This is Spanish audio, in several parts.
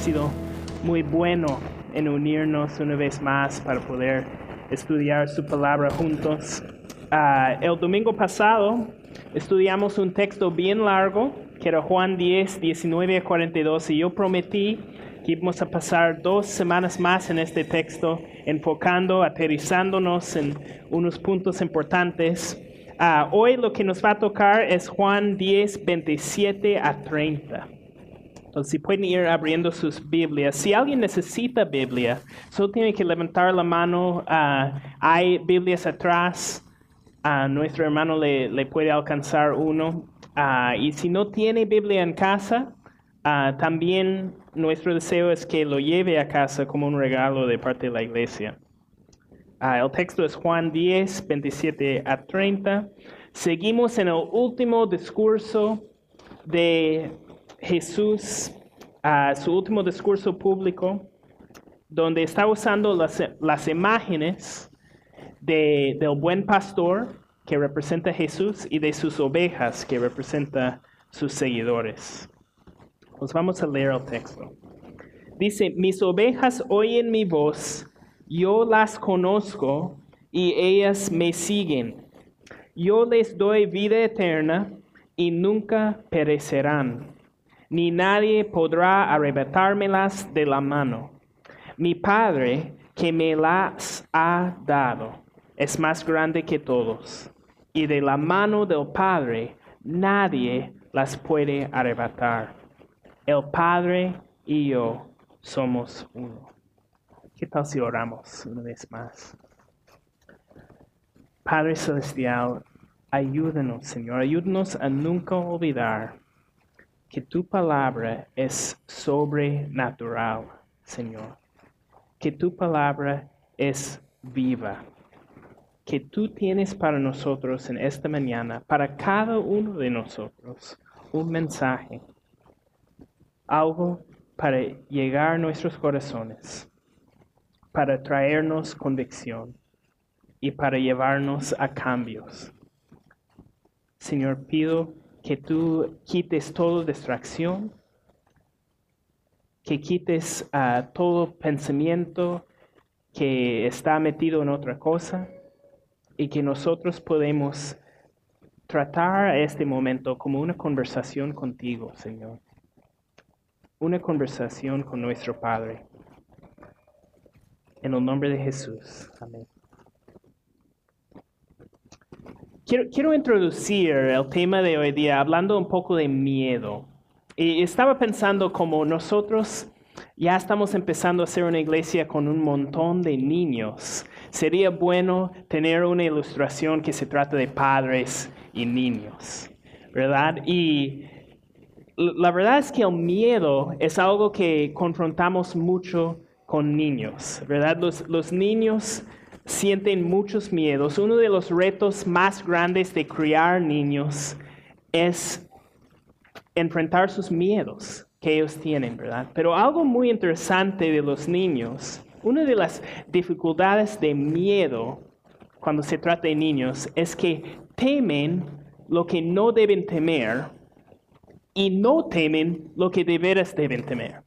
sido muy bueno en unirnos una vez más para poder estudiar su palabra juntos. Ah, el domingo pasado estudiamos un texto bien largo, que era Juan 10, 19 a 42, y yo prometí que íbamos a pasar dos semanas más en este texto, enfocando, aterrizándonos en unos puntos importantes. Ah, hoy lo que nos va a tocar es Juan 10, 27 a 30. Entonces, pueden ir abriendo sus Biblias. Si alguien necesita Biblia, solo tiene que levantar la mano. ah, hay Biblias atrás. A nuestro hermano le, le puede alcanzar uno. Ah, y si no tiene Biblia en casa, ah, también nuestro deseo es que lo lleve a casa como un regalo de parte de la iglesia. El texto es Juan 10, 27 a 30. Seguimos en el último discurso de Jesús, ah, su último discurso público, donde está usando las, las imágenes de- del buen pastor que representa a Jesús y de sus ovejas que representa sus seguidores. Pues vamos a leer el texto. Dice, mis ovejas oyen mi voz, yo las conozco y ellas me siguen. Yo les doy vida eterna y nunca perecerán, ni nadie podrá arrebatármelas de la mano. Mi Padre que me las ha dado es más grande que todos, y de la mano del Padre nadie las puede arrebatar. El Padre y yo somos uno. ¿Qué tal si oramos una vez más? Padre Celestial, ayúdanos, Señor, ayúdanos a nunca olvidar que tu palabra es sobrenatural, Señor. Que tu palabra es viva. Que tú tienes para nosotros en esta mañana, para cada uno de nosotros, un mensaje. Algo para llegar a nuestros corazones, para traernos convicción y para llevarnos a cambios. Señor, pido que tú quites toda distracción, que quites ah, todo pensamiento que está metido en otra cosa y que nosotros podemos tratar este momento como una conversación contigo, Señor. Una conversación con nuestro Padre. En el nombre de Jesús. Amén. Quiero, quiero introducir el tema de hoy día hablando un poco de miedo. Y estaba pensando como nosotros ya estamos empezando a ser una iglesia con un montón de niños. Sería bueno tener una ilustración que se trata de padres y niños, ¿verdad? Y la verdad es que el miedo es algo que confrontamos mucho con niños, ¿verdad? Los, los niños sienten muchos miedos. Uno de los retos más grandes de criar niños es enfrentar sus miedos que ellos tienen, ¿verdad? Pero algo muy interesante de los niños, una de las dificultades de miedo cuando se trata de niños es que temen lo que no deben temer y no temen lo que de veras deben temer,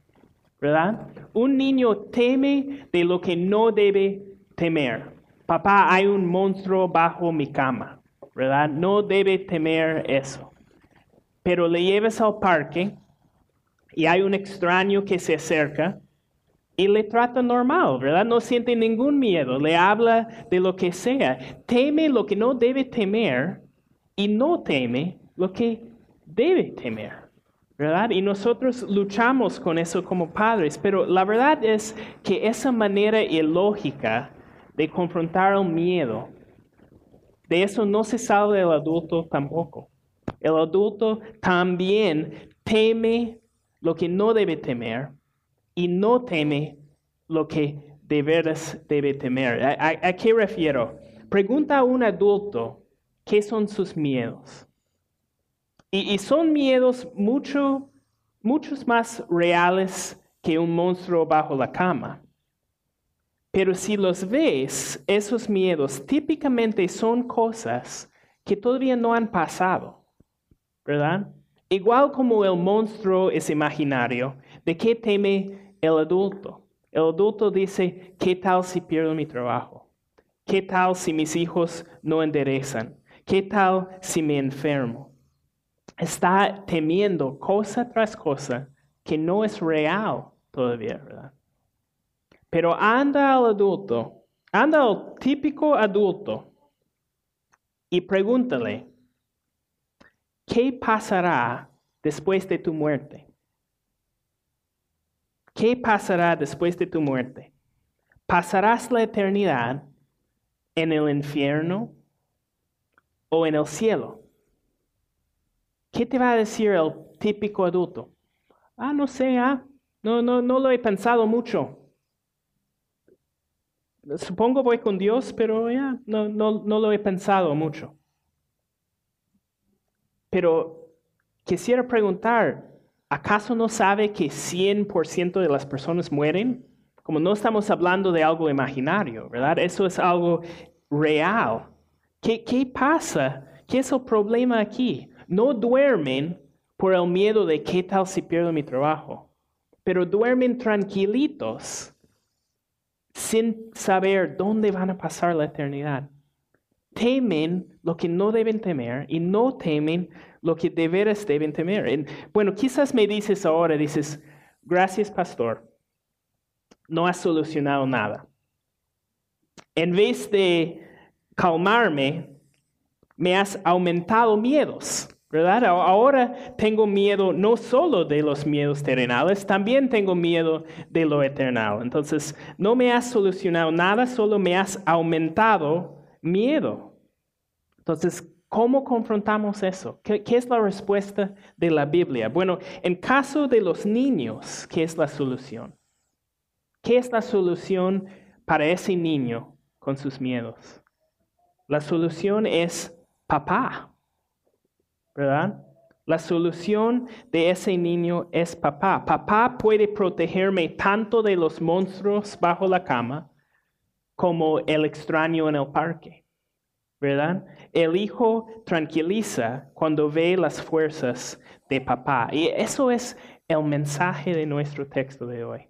¿verdad? Un niño teme de lo que no debe temer. Papá, hay un monstruo bajo mi cama, ¿verdad? No debe temer eso pero le llevas al parque y hay un extraño que se acerca y le trata normal, ¿verdad? No siente ningún miedo, le habla de lo que sea, teme lo que no debe temer y no teme lo que debe temer, ¿verdad? Y nosotros luchamos con eso como padres, pero la verdad es que esa manera ilógica de confrontar el miedo, de eso no se salva el adulto tampoco. El adulto también teme lo que no debe temer y no teme lo que de veras debe temer. ¿A, a- a qué refiero? Pregunta a un adulto qué son sus miedos. Y, y son miedos mucho, muchos más reales que un monstruo bajo la cama. Pero si los ves, esos miedos típicamente son cosas que todavía no han pasado. ¿verdad? Igual como el monstruo es imaginario, ¿de qué teme el adulto. El adulto dice, ¿qué tal si pierdo mi trabajo? ¿Qué tal si mis hijos no enderezan? ¿Qué tal si me enfermo? Está temiendo cosa tras cosa que no es real todavía, ¿verdad? Pero anda al adulto, anda al típico adulto y pregúntale, ¿qué pasará después de tu muerte? ¿Qué pasará después de tu muerte? ¿Pasarás la eternidad en el infierno o en el cielo? ¿Qué te va a decir el típico adulto? Ah, no sé, ah, no, no, no lo he pensado mucho. Supongo voy con Dios, pero ya no, no, no lo he pensado mucho. Pero quisiera preguntar, ¿acaso no sabe que 100% de las personas mueren? Como no estamos hablando de algo imaginario, ¿verdad? Eso es algo real. ¿Qué, qué pasa? ¿Qué es el problema aquí? No duermen por el miedo de qué tal si pierdo mi trabajo, pero duermen tranquilitos sin saber dónde van a pasar la eternidad. Temen lo que no deben temer y no temen lo que de veras deben temer. bueno, quizás me dices ahora, dices, gracias pastor, no has solucionado nada. En vez de calmarme, me has aumentado miedos. ¿Verdad? Ahora tengo miedo no solo de los miedos terrenales, también tengo miedo de lo eternal. Entonces, no me has solucionado nada, solo me has aumentado miedo. Entonces, ¿cómo confrontamos eso? ¿Qué, qué es la respuesta de la Biblia? Bueno, en caso de los niños, ¿qué es la solución? ¿Qué es la solución para ese niño con sus miedos? La solución es papá. ¿Verdad? La solución de ese niño es papá. Papá puede protegerme tanto de los monstruos bajo la cama como el extraño en el parque, ¿verdad? El hijo tranquiliza cuando ve las fuerzas de papá. Y eso es el mensaje de nuestro texto de hoy.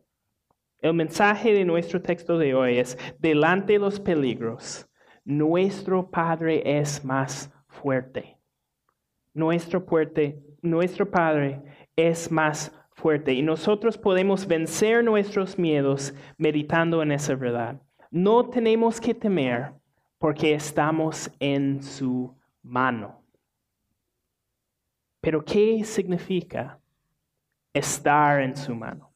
El mensaje de nuestro texto de hoy es, delante de los peligros, nuestro Padre es más fuerte nuestro, fuerte, nuestro Padre es más fuerte y nosotros podemos vencer nuestros miedos meditando en esa verdad. No tenemos que temer porque estamos en su mano. Pero ¿qué significa estar en su mano?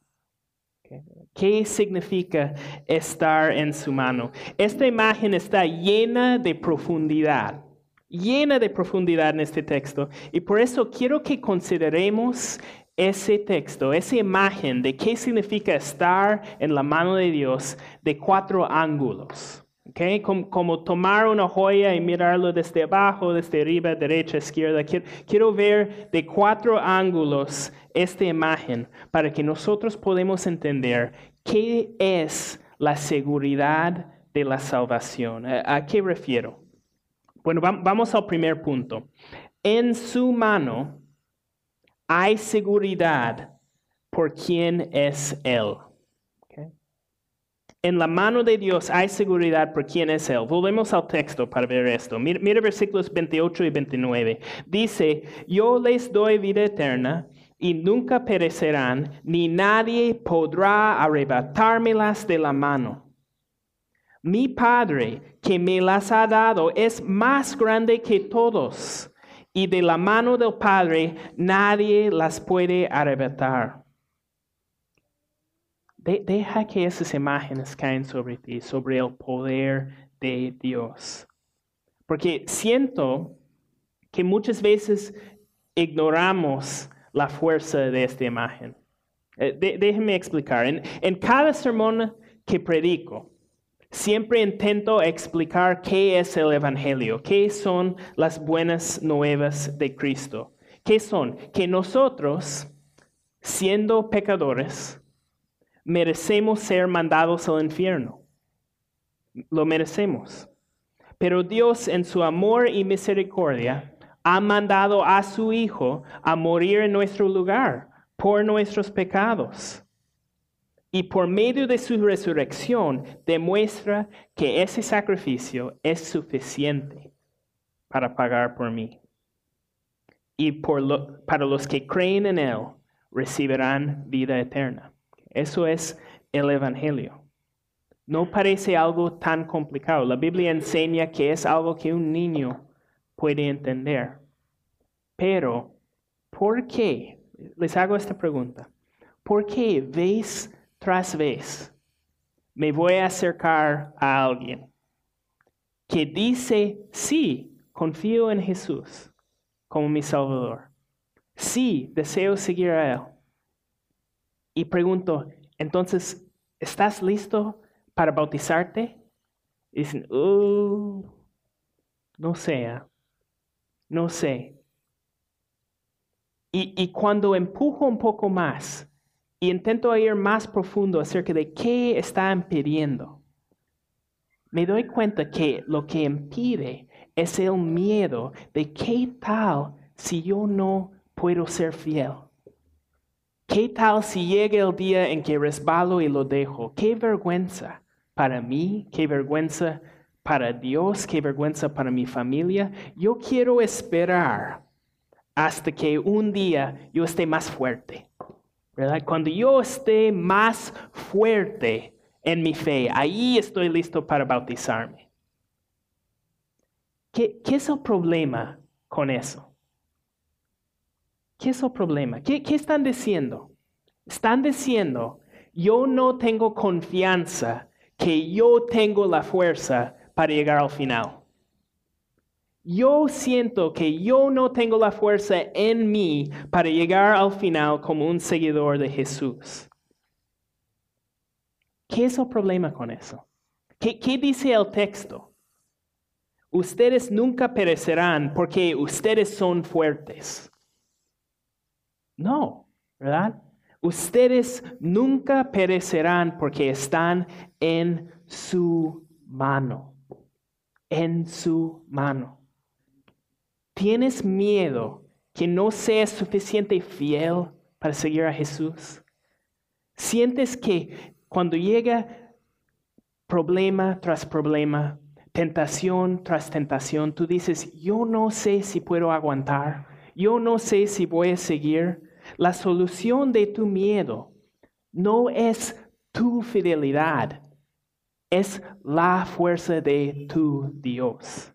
¿Qué significa estar en su mano? Esta imagen está llena de profundidad llena de profundidad en este texto. Y por eso quiero que consideremos ese texto, esa imagen de qué significa estar en la mano de Dios de cuatro ángulos. Okay? Como, tomar una joya y mirarlo desde abajo, desde arriba, derecha, izquierda. Quiero, ver de cuatro ángulos esta imagen para que nosotros podamos entender qué es la seguridad de la salvación. ¿A qué refiero? Bueno, vamos al primer punto. En su mano hay seguridad por quién es Él. En la mano de Dios hay seguridad por quién es Él. Volvemos al texto para ver esto. Mira, mira, versículos 28 y 29. Dice, yo les doy vida eterna y nunca perecerán, ni nadie podrá arrebatármelas de la mano. Mi Padre que me las ha dado es más grande que todos, y de la mano del Padre nadie las puede arrebatar. deja que esas imágenes caen sobre ti, sobre el poder de Dios. Porque siento que muchas veces ignoramos la fuerza de esta imagen. Eh, déjenme explicar. en cada sermón que predico, Siempre intento explicar qué es el Evangelio, qué son las buenas nuevas de Cristo. ¿Qué son? Que nosotros, siendo pecadores, merecemos ser mandados al infierno. Lo merecemos. Pero Dios en su amor y misericordia ha mandado a su Hijo a morir en nuestro lugar por nuestros pecados. Y por medio de su resurrección demuestra que ese sacrificio es suficiente para pagar por mí. Y por para los que creen en Él recibirán vida eterna. Eso es el Evangelio. No parece algo tan complicado. La Biblia enseña que es algo que un niño puede entender. Pero, ¿por qué? Les hago esta pregunta. ¿Por qué vez tras vez me voy a acercar a alguien que dice, sí, confío en Jesús como mi Salvador? Sí, deseo seguir a Él. Y pregunto, entonces, ¿estás listo para bautizarte? Y dicen, "Uh, no sé, ah, no sé. Y cuando empujo un poco más y intento ir más profundo acerca de qué están pidiendo, me doy cuenta que lo que impide es el miedo de qué tal si yo no puedo ser fiel. ¿Qué tal si llega el día en que resbalo y lo dejo? Qué vergüenza para mí, qué vergüenza para Dios, qué vergüenza para mi familia. Yo quiero esperar hasta que un día yo esté más fuerte. ¿Verdad? Cuando yo esté más fuerte en mi fe, ahí estoy listo para bautizarme. ¿Qué, qué es el problema con eso? ¿Qué es el problema? ¿Qué, qué están diciendo? Están diciendo, yo no tengo confianza que yo tengo la fuerza para llegar al final. Yo siento que yo no tengo la fuerza en mí para llegar al final como un seguidor de Jesús. ¿Qué es el problema con eso? ¿Qué, dice el texto? Ustedes nunca perecerán porque ustedes son fuertes. No, ¿verdad? Ustedes nunca perecerán porque están en su mano. En su mano. ¿Tienes miedo que no seas suficiente fiel para seguir a Jesús? ¿Sientes que cuando llega problema tras problema, tentación tras tentación, tú dices, yo no sé si puedo aguantar, yo no sé si voy a seguir? La solución de tu miedo no es tu fidelidad, es la fuerza de tu Dios.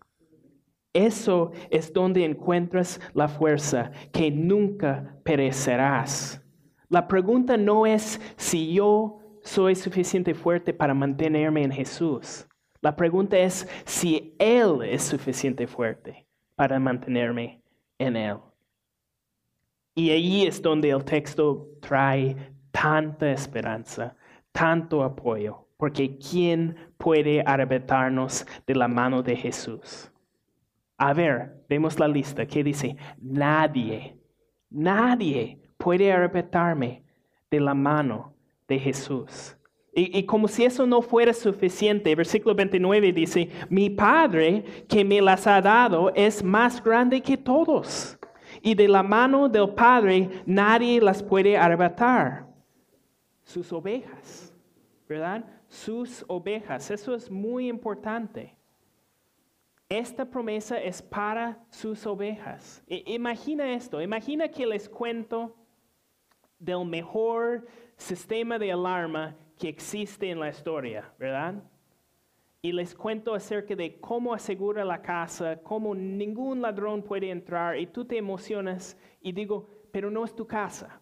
Eso es donde encuentras la fuerza, que nunca perecerás. La pregunta no es si yo soy suficiente fuerte para mantenerme en Jesús. La pregunta es si Él es suficiente fuerte para mantenerme en Él. Y ahí es donde el texto trae tanta esperanza, tanto apoyo, porque ¿quién puede arrebatarnos de la mano de Jesús? A ver, vemos la lista que dice, nadie, nadie puede arrebatarme de la mano de Jesús. Y, y, como si eso no fuera suficiente, versículo 29 dice, mi Padre que me las ha dado es más grande que todos. Y de la mano del Padre nadie las puede arrebatar. Sus ovejas, ¿verdad? Sus ovejas. Eso es muy importante. Esta promesa es para sus ovejas. Imagina esto, imagina que les cuento del mejor sistema de alarma que existe en la historia, ¿verdad? Y les cuento acerca de cómo asegura la casa, cómo ningún ladrón puede entrar y tú te emocionas y digo, pero no es tu casa,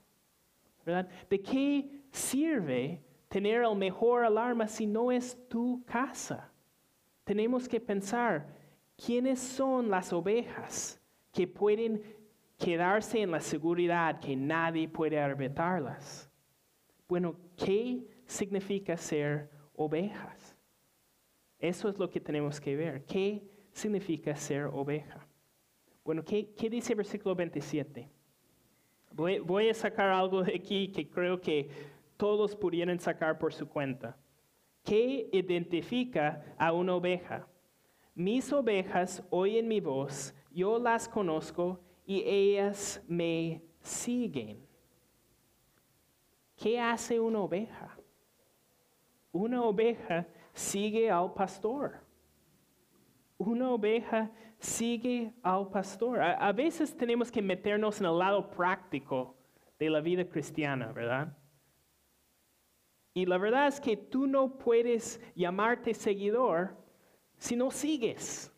¿verdad? ¿De qué sirve tener el mejor alarma si no es tu casa? Tenemos que pensar, ¿quiénes son las ovejas que pueden quedarse en la seguridad que nadie puede arbitrarlas? Bueno, ¿qué significa ser ovejas? Eso es lo que tenemos que ver. ¿Qué significa ser oveja? Bueno, ¿qué, qué dice el versículo 27? Voy, voy, a sacar algo de aquí que creo que todos pudieran sacar por su cuenta. ¿Qué identifica a una oveja? Mis ovejas oyen mi voz, yo las conozco y ellas me siguen. ¿Qué hace una oveja? una oveja sigue al pastor. Una oveja sigue al pastor. A, veces tenemos que meternos en el lado práctico de la vida cristiana, ¿verdad? Y la verdad es que tú no puedes llamarte seguidor si no sigues,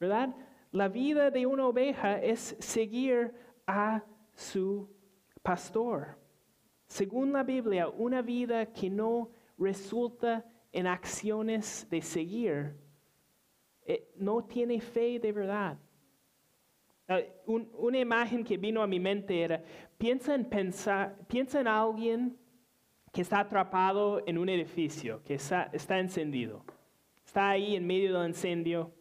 ¿verdad? La vida de una oveja es seguir a su pastor. Según la Biblia, una vida que no resulta en acciones de seguir eh, no tiene fe de verdad. Un, una imagen que vino a mi mente era, piensa en, pensar, piensa en alguien que está atrapado en un edificio, que está encendido. Está ahí en medio del incendio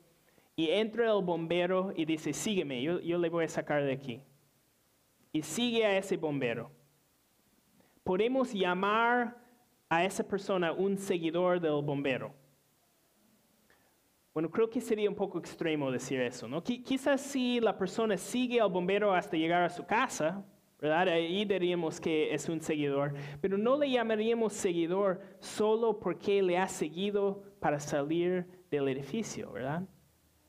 y entra el bombero y dice, sígueme, yo, yo le voy a sacar de aquí. Y sigue a ese bombero. Podemos llamar a esa persona un seguidor del bombero. Bueno, creo que sería un poco extremo decir eso, ¿no? Quizás si la persona sigue al bombero hasta llegar a su casa, ¿verdad? Ahí diríamos que es un seguidor, pero no le llamaríamos seguidor solo porque le ha seguido para salir del edificio, ¿verdad?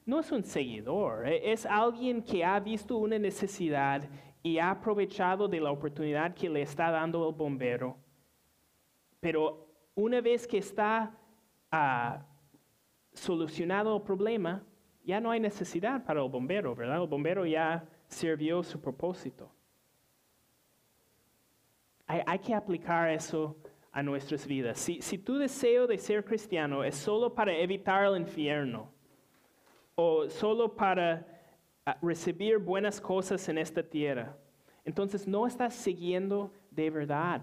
No es un seguidor, e-, es alguien que ha visto una necesidad y ha aprovechado de la oportunidad que le está dando el bombero. Pero una vez que está uh, solucionado el problema, ya no hay necesidad para el bombero, ¿verdad? El bombero ya sirvió su propósito. Hay, que aplicar eso a nuestras vidas. Si, si tu deseo de ser cristiano es solo para evitar el infierno o solo para ah, recibir buenas cosas en esta tierra, entonces no estás siguiendo de verdad.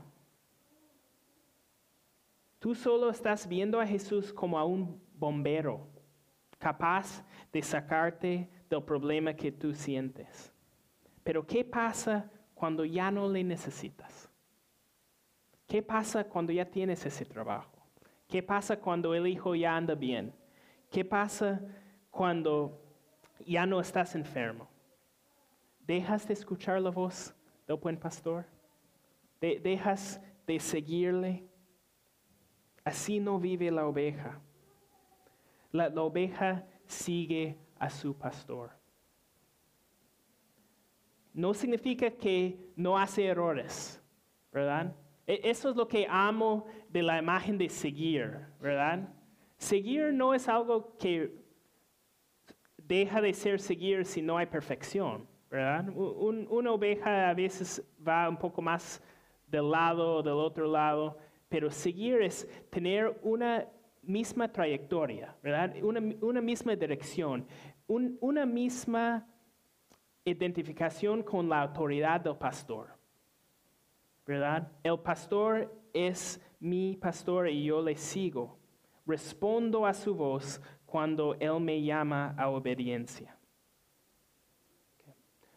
Tú solo estás viendo a Jesús como a un bombero, capaz de sacarte del problema que tú sientes. Pero ¿qué pasa cuando ya no le necesitas? ¿Qué pasa cuando ya tienes ese trabajo? ¿Qué pasa cuando el hijo ya anda bien? ¿Qué pasa cuando ya no estás enfermo? ¿Dejas de escuchar la voz del buen pastor? ¿Dejas de seguirle? Así no vive la oveja. La, la oveja sigue a su pastor. No significa que no hace errores, ¿verdad? E, eso es lo que amo de la imagen de seguir, ¿verdad? Seguir no es algo que deja de ser seguir si no hay perfección, ¿verdad? una oveja a veces va un poco más del lado o del otro lado, pero seguir es tener una misma trayectoria, ¿verdad? Una, misma dirección, una misma identificación con la autoridad del pastor. El pastor es mi pastor y yo le sigo. Respondo a su voz cuando Él me llama a obediencia.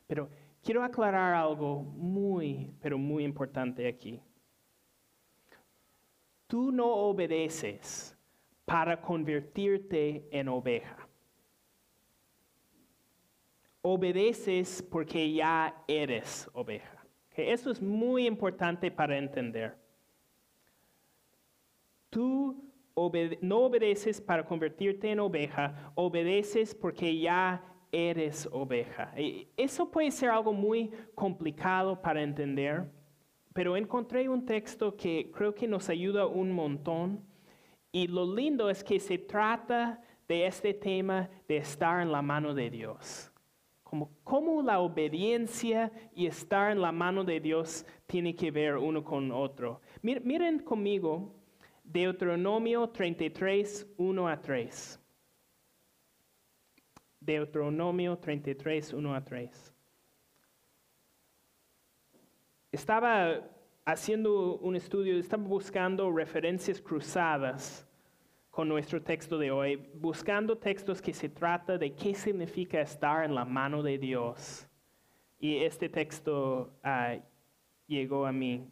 Pero quiero aclarar algo muy, pero muy importante aquí. Tú no obedeces para convertirte en oveja. Obedeces porque ya eres oveja. Eso es muy importante para entender. Tú no obedeces para convertirte en oveja, obedeces porque ya eres oveja. eso puede ser algo muy complicado para entender, pero encontré un texto que creo que nos ayuda un montón. Y lo lindo es que se trata de este tema de estar en la mano de Dios como cómo la obediencia y estar en la mano de Dios tiene que ver uno con otro. Miren conmigo Deuteronomio 33, 1 a 3. Deuteronomio 33, 1 a 3. Estaba haciendo un estudio, estaba buscando referencias cruzadas con nuestro texto de hoy, buscando textos que se trata de qué significa estar en la mano de Dios. Y este texto ah, llegó a mí.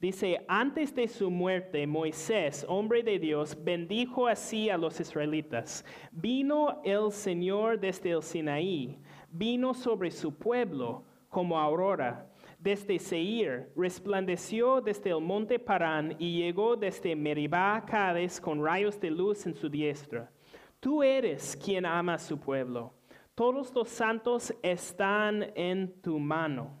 Dice, antes de su muerte, Moisés, hombre de Dios, bendijo así a los israelitas. Vino el Señor desde el Sinaí, vino sobre su pueblo como aurora desde Seir, resplandeció desde el monte Parán y llegó desde Meribá a Cades con rayos de luz en su diestra. Tú eres quien ama a su pueblo. Todos los santos están en tu mano.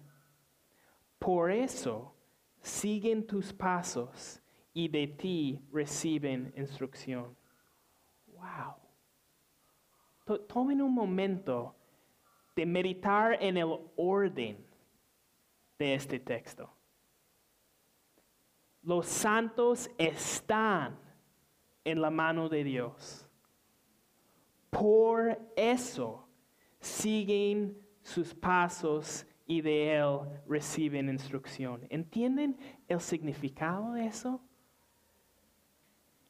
Por eso siguen tus pasos y de ti reciben instrucción. Wow. To- Tomen un momento de meditar en el orden de este texto. Los santos están en la mano de Dios. Por eso siguen sus pasos y de Él reciben instrucción. ¿Entienden el significado de eso?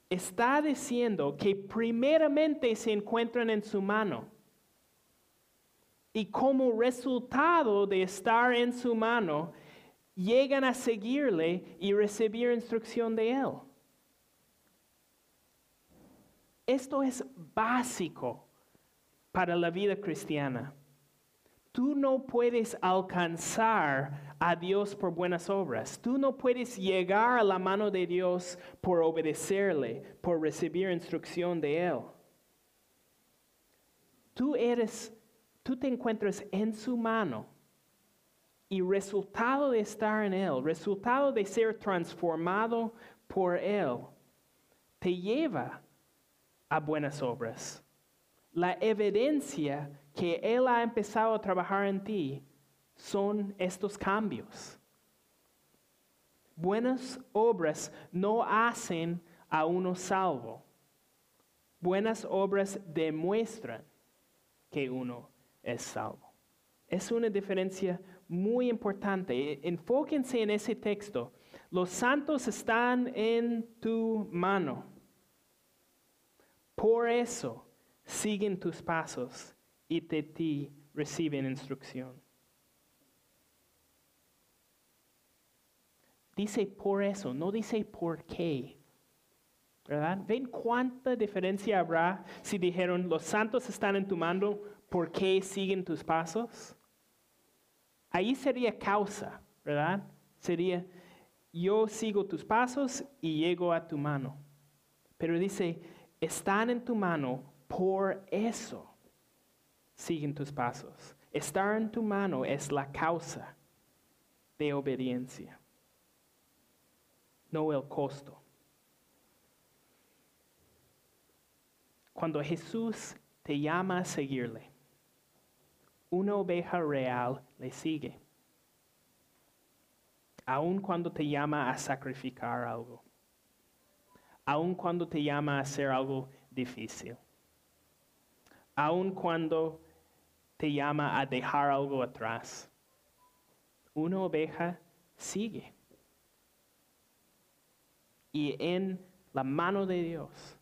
Está diciendo que primeramente se encuentran en su mano. Y como resultado de estar en su mano, llegan a seguirle y recibir instrucción de Él. Esto es básico para la vida cristiana. Tú no puedes alcanzar a Dios por buenas obras. Tú no puedes llegar a la mano de Dios por obedecerle, por recibir instrucción de Él. Tú eres, tú te encuentras en su mano y resultado de estar en Él, resultado de ser transformado por Él, te lleva a buenas obras. La evidencia que Él ha empezado a trabajar en ti son estos cambios. Buenas obras no hacen a uno salvo. Buenas obras demuestran que uno es salvo. Es una diferencia muy importante. Enfóquense en ese texto. Los santos están en tu mano. Por eso siguen tus pasos y de ti reciben instrucción. Dice por eso, no dice por qué. ¿Verdad? ¿Ven cuánta diferencia habrá si dijeron los santos están en tu mano, por qué siguen tus pasos? Ahí sería causa, ¿verdad? Sería yo sigo tus pasos y llego a tu mano. Pero dice, están en tu mano, por eso siguen tus pasos. Estar en tu mano es la causa de obediencia, no el costo. Cuando Jesús te llama a seguirle, una oveja real le sigue, aun cuando te llama a sacrificar algo aun cuando te llama a hacer algo difícil, aun cuando te llama a dejar algo atrás. Una oveja sigue. Y en la mano de Dios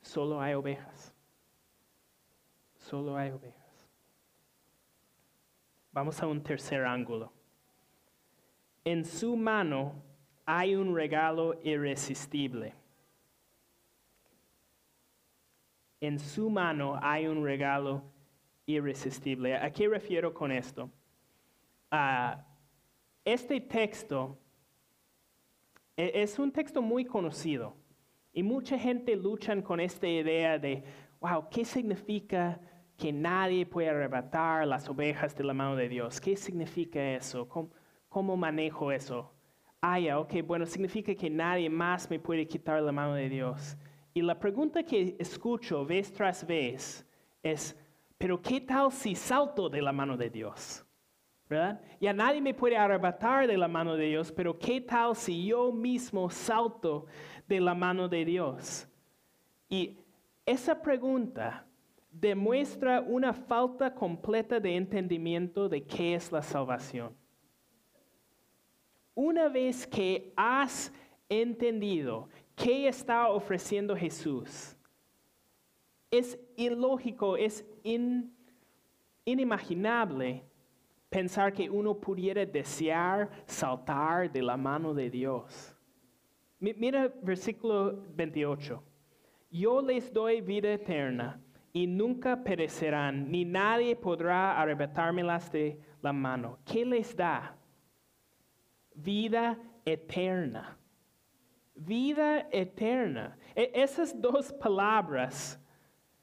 solo hay ovejas. Solo hay ovejas. Vamos a un tercer ángulo. En su mano hay un regalo irresistible. en su mano hay un regalo irresistible. ¿A qué refiero con esto? Este texto es un texto muy conocido y mucha gente lucha con esta idea de, wow, ¿qué significa que nadie puede arrebatar las ovejas de la mano de Dios? ¿Qué significa eso? ¿Cómo, manejo eso? Ah, ya, ok, bueno, significa que nadie más me puede quitar la mano de Dios. Y la pregunta que escucho vez tras vez es, pero ¿qué tal si salto de la mano de Dios? ¿Verdad? Ya nadie me puede arrebatar de la mano de Dios, pero ¿qué tal si yo mismo salto de la mano de Dios? Y esa pregunta demuestra una falta completa de entendimiento de qué es la salvación. Una vez que has entendido qué está ofreciendo Jesús, es ilógico, es in, inimaginable pensar que uno pudiera desear saltar de la mano de Dios. Mira versículo 28. Yo les doy vida eterna y nunca perecerán, ni nadie podrá arrebatármelas de la mano. ¿Qué les da? vida eterna. Vida eterna. E- esas dos palabras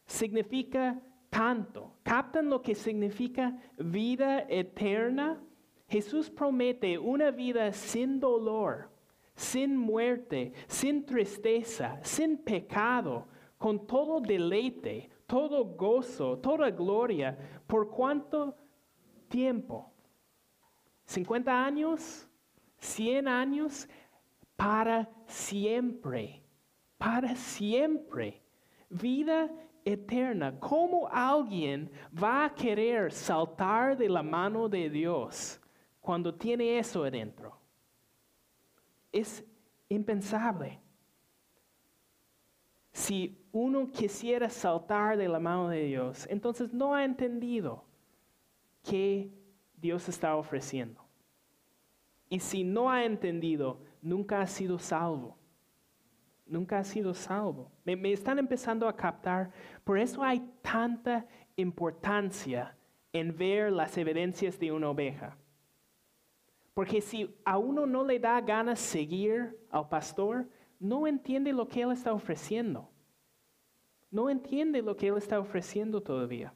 significa tanto. ¿Captan lo que significa vida eterna? Jesús promete una vida sin dolor, sin muerte, sin tristeza, sin pecado, con todo deleite, todo gozo, toda gloria. ¿Por cuánto tiempo? ¿50 años? ¿100 años? Para siempre. Para siempre. Vida eterna. ¿Cómo alguien va a querer saltar de la mano de Dios cuando tiene eso adentro? Es impensable. Si uno quisiera saltar de la mano de Dios, entonces no ha entendido qué Dios está ofreciendo. Y si no ha entendido, nunca ha sido salvo. Nunca ha sido salvo. Me, están empezando a captar. Por eso hay tanta importancia en ver las evidencias de una oveja. Porque si a uno no le da ganas seguir al pastor, no entiende lo que él está ofreciendo. No entiende lo que él está ofreciendo todavía.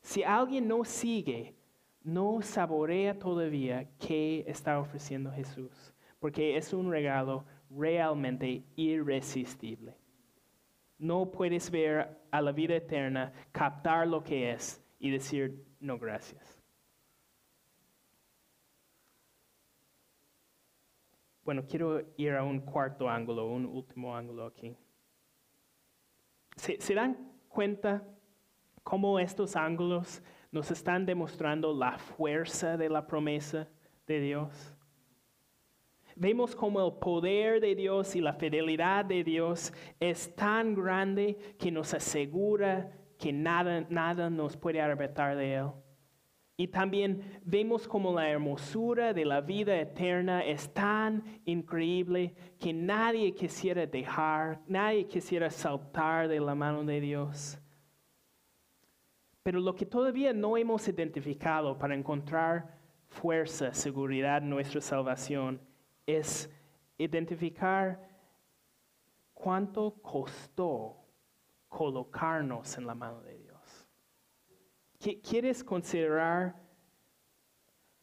Si alguien no sigue, no saborea todavía qué está ofreciendo Jesús, porque es un regalo realmente irresistible. No puedes ver a la vida eterna, captar lo que es y decir no gracias. Bueno, quiero ir a un cuarto ángulo, un último ángulo aquí. ¿Se, dan cuenta cómo estos ángulos nos están demostrando la fuerza de la promesa de Dios? Vemos como el poder de Dios y la fidelidad de Dios es tan grande que nos asegura que nada, nada nos puede arrebatar de Él. Y también vemos como la hermosura de la vida eterna es tan increíble que nadie quisiera dejar, nadie quisiera saltar de la mano de Dios. Pero lo que todavía no hemos identificado para encontrar fuerza, seguridad en nuestra salvación es identificar cuánto costó colocarnos en la mano de Dios. ¿Quieres considerar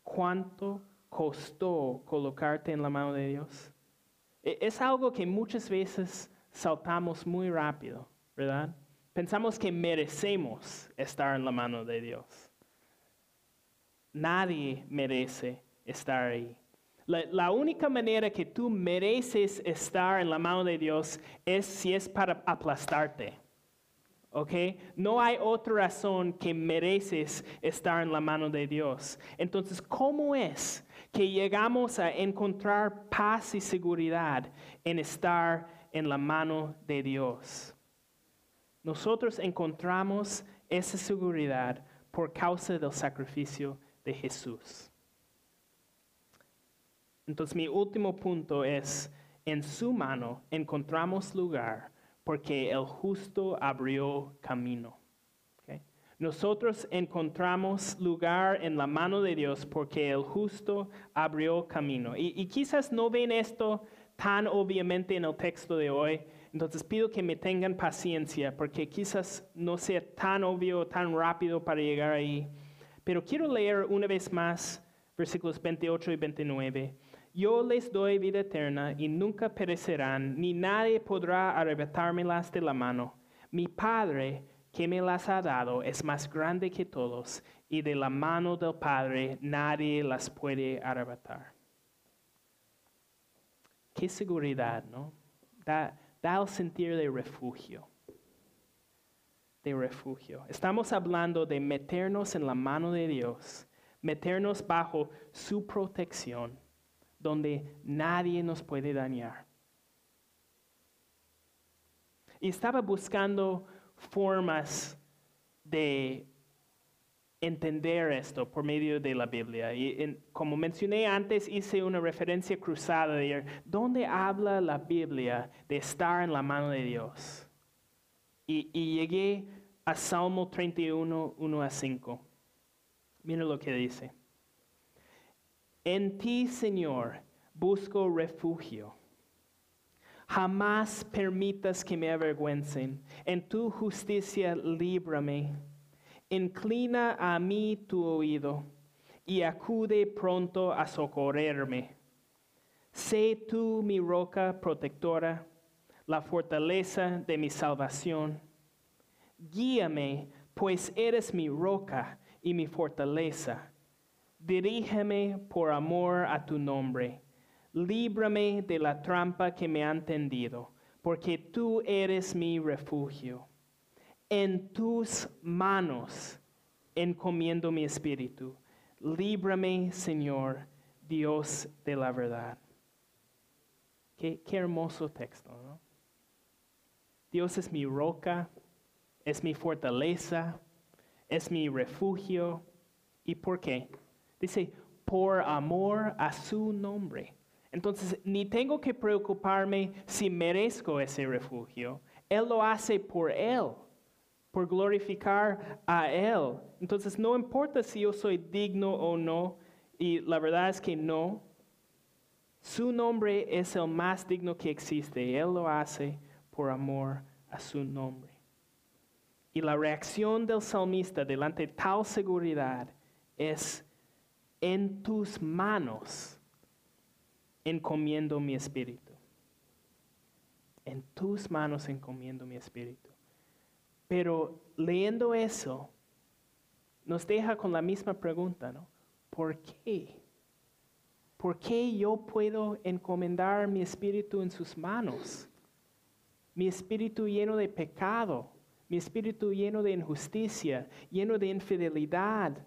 cuánto costó colocarte en la mano de Dios? E, es algo que muchas veces saltamos muy rápido, ¿verdad? Pensamos que merecemos estar en la mano de Dios. Nadie merece estar ahí. La, la, única manera que tú mereces estar en la mano de Dios es si es para aplastarte. ¿Ok? No hay otra razón que mereces estar en la mano de Dios. Entonces, ¿cómo es que llegamos a encontrar paz y seguridad en estar en la mano de Dios? Nosotros encontramos esa seguridad por causa del sacrificio de Jesús. Entonces, mi último punto es, en su mano encontramos lugar porque el justo abrió camino. Nosotros encontramos lugar en la mano de Dios porque el justo abrió camino. Y, y, quizás no ven esto tan obviamente en el texto de hoy, entonces pido que me tengan paciencia porque quizás no sea tan obvio, tan rápido para llegar ahí. Pero quiero leer una vez más versículos 28 y 29. Yo les doy vida eterna y nunca perecerán, ni nadie podrá arrebatármelas de la mano. Mi Padre que me las ha dado es más grande que todos, y de la mano del Padre nadie las puede arrebatar. Qué seguridad, ¿no? Da, da el sentir de refugio. De refugio. Estamos hablando de meternos en la mano de Dios, meternos bajo su protección donde nadie nos puede dañar. Y estaba buscando formas de entender esto por medio de la Biblia. Y como mencioné antes, hice una referencia cruzada de dónde habla la Biblia de estar en la mano de Dios. Y, llegué a Salmo 31, 1 a 5. Mira lo que dice. En ti, Señor, busco refugio. Jamás permitas que me avergüencen. En tu justicia líbrame. Inclina a mí tu oído y acude pronto a socorrerme. Sé tú mi roca protectora, la fortaleza de mi salvación. Guíame, pues eres mi roca y mi fortaleza. Dirígeme por amor a tu nombre. Líbrame de la trampa que me han tendido, porque tú eres mi refugio. En tus manos encomiendo mi espíritu. Líbrame, Señor, Dios de la verdad. Qué, qué hermoso texto, ¿no? Dios es mi roca, es mi fortaleza, es mi refugio. ¿Y por qué? Dice, por amor a su nombre. Entonces, ni tengo que preocuparme si merezco ese refugio. Él lo hace por Él, por glorificar a Él. Entonces, no importa si yo soy digno o no, y la verdad es que no. Su nombre es el más digno que existe. Él lo hace por amor a su nombre. Y la reacción del salmista delante de tal seguridad es, en tus manos encomiendo mi espíritu. En tus manos encomiendo mi espíritu. Pero leyendo eso, nos deja con la misma pregunta, ¿no? ¿Por qué? ¿Por qué yo puedo encomendar mi espíritu en sus manos? Mi espíritu lleno de pecado, mi espíritu lleno de injusticia, lleno de infidelidad.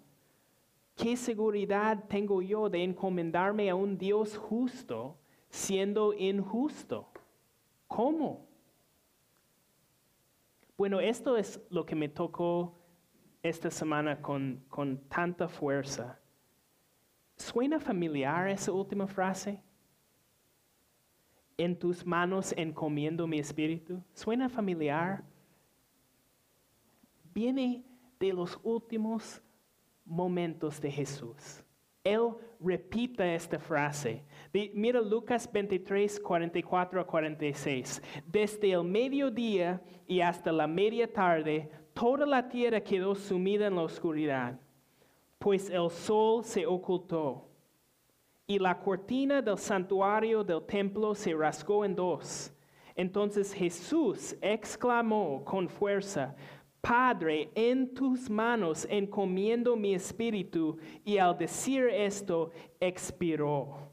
¿Qué seguridad tengo yo de encomendarme a un Dios justo siendo injusto? ¿Cómo? Bueno, esto es lo que me tocó esta semana con, con tanta fuerza. ¿Suena familiar esa última frase? En tus manos encomiendo mi espíritu. ¿Suena familiar? Viene de los últimos momentos de Jesús. Él repita esta frase. Mira Lucas 23, 44 a 46. Desde el mediodía y hasta la media tarde, toda la tierra quedó sumida en la oscuridad, pues el sol se ocultó y la cortina del santuario del templo se rasgó en dos. Entonces Jesús exclamó con fuerza, Padre, en tus manos encomiendo mi espíritu, y al decir esto, expiró.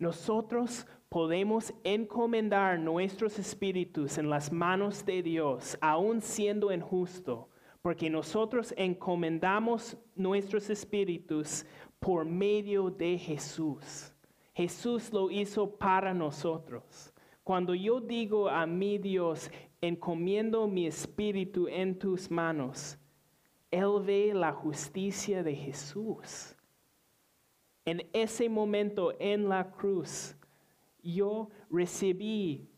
Nosotros podemos encomendar nuestros espíritus en las manos de Dios, aun siendo injusto, porque nosotros encomendamos nuestros espíritus por medio de Jesús. Jesús lo hizo para nosotros. Cuando yo digo a mi Dios, encomiendo mi espíritu en tus manos, Él ve la justicia de Jesús. En ese momento en la cruz, yo recibí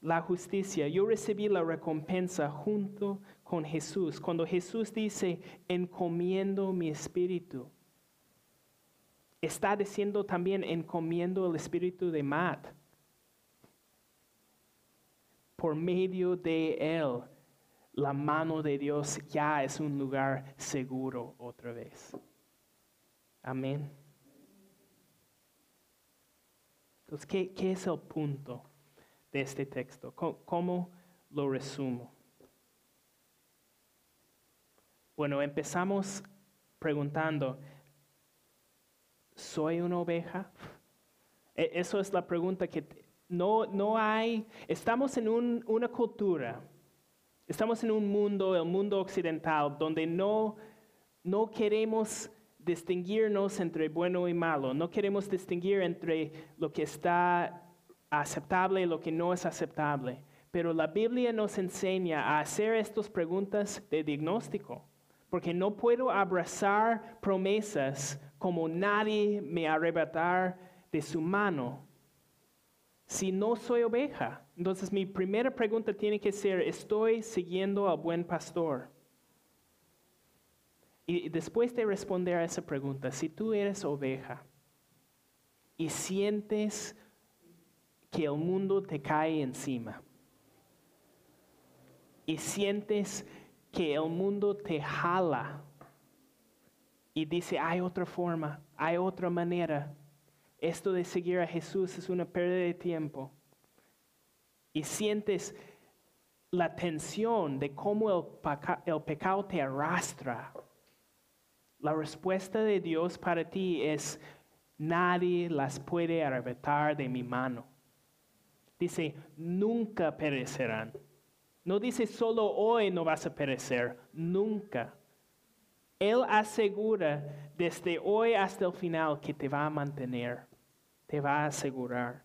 la justicia, yo recibí la recompensa junto con Jesús. Cuando Jesús dice, encomiendo mi espíritu, está diciendo también, encomiendo el espíritu de Matt por medio de Él, la mano de Dios ya es un lugar seguro otra vez. Amén. Entonces, ¿qué, es el punto de este texto? ¿Cómo, lo resumo? Bueno, empezamos preguntando, ¿soy una oveja? E, eso es la pregunta que no, no hay, estamos en una cultura, estamos en un mundo, el mundo occidental, donde no, no queremos distinguirnos entre bueno y malo, no queremos distinguir entre lo que está aceptable y lo que no es aceptable. Pero la Biblia nos enseña a hacer estas preguntas de diagnóstico, porque no puedo abrazar promesas como nadie me arrebatar de su mano si no soy oveja? Entonces mi primera pregunta tiene que ser, ¿estoy siguiendo al buen pastor? Y después de responder a esa pregunta, si tú eres oveja y sientes que el mundo te cae encima y sientes que el mundo te jala y dice, hay otra forma, hay otra manera, esto de seguir a Jesús es una pérdida de tiempo y sientes la tensión de cómo el, el pecado te arrastra, la respuesta de Dios para ti es, nadie las puede arrebatar de mi mano. Dice, nunca perecerán. No dice solo hoy no vas a perecer, nunca. Él asegura desde hoy hasta el final que te va a mantener, te va a asegurar.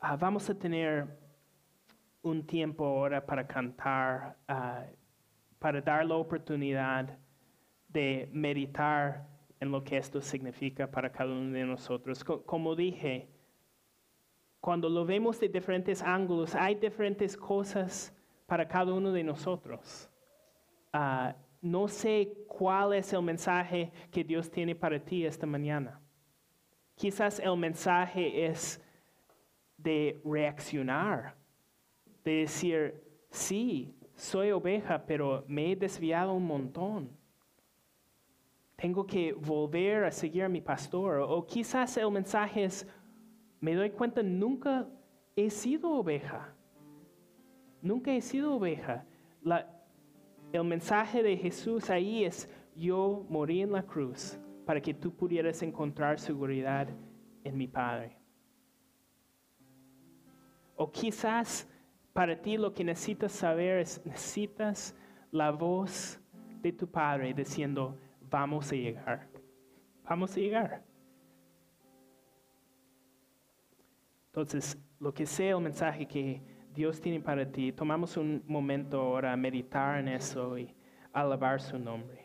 Ah, vamos a tener un tiempo ahora para cantar, ah, para dar la oportunidad de meditar en lo que esto significa para cada uno de nosotros. Co- como dije, cuando lo vemos de diferentes ángulos, hay diferentes cosas para cada uno de nosotros. Ah, no sé cuál es el mensaje que Dios tiene para ti esta mañana. Quizás el mensaje es de reaccionar, de decir, sí, soy oveja, pero me he desviado un montón. Tengo que volver a seguir a mi pastor. O quizás el mensaje es, me doy cuenta, nunca he sido oveja. Nunca he sido oveja. El mensaje de Jesús ahí es, yo morí en la cruz para que tú pudieras encontrar seguridad en mi Padre. O quizás para ti lo que necesitas saber es, necesitas la voz de tu Padre diciendo, vamos a llegar, vamos a llegar. Entonces, lo que sea el mensaje que Dios tiene para ti, tomamos un momento ahora a meditar en eso y alabar su nombre.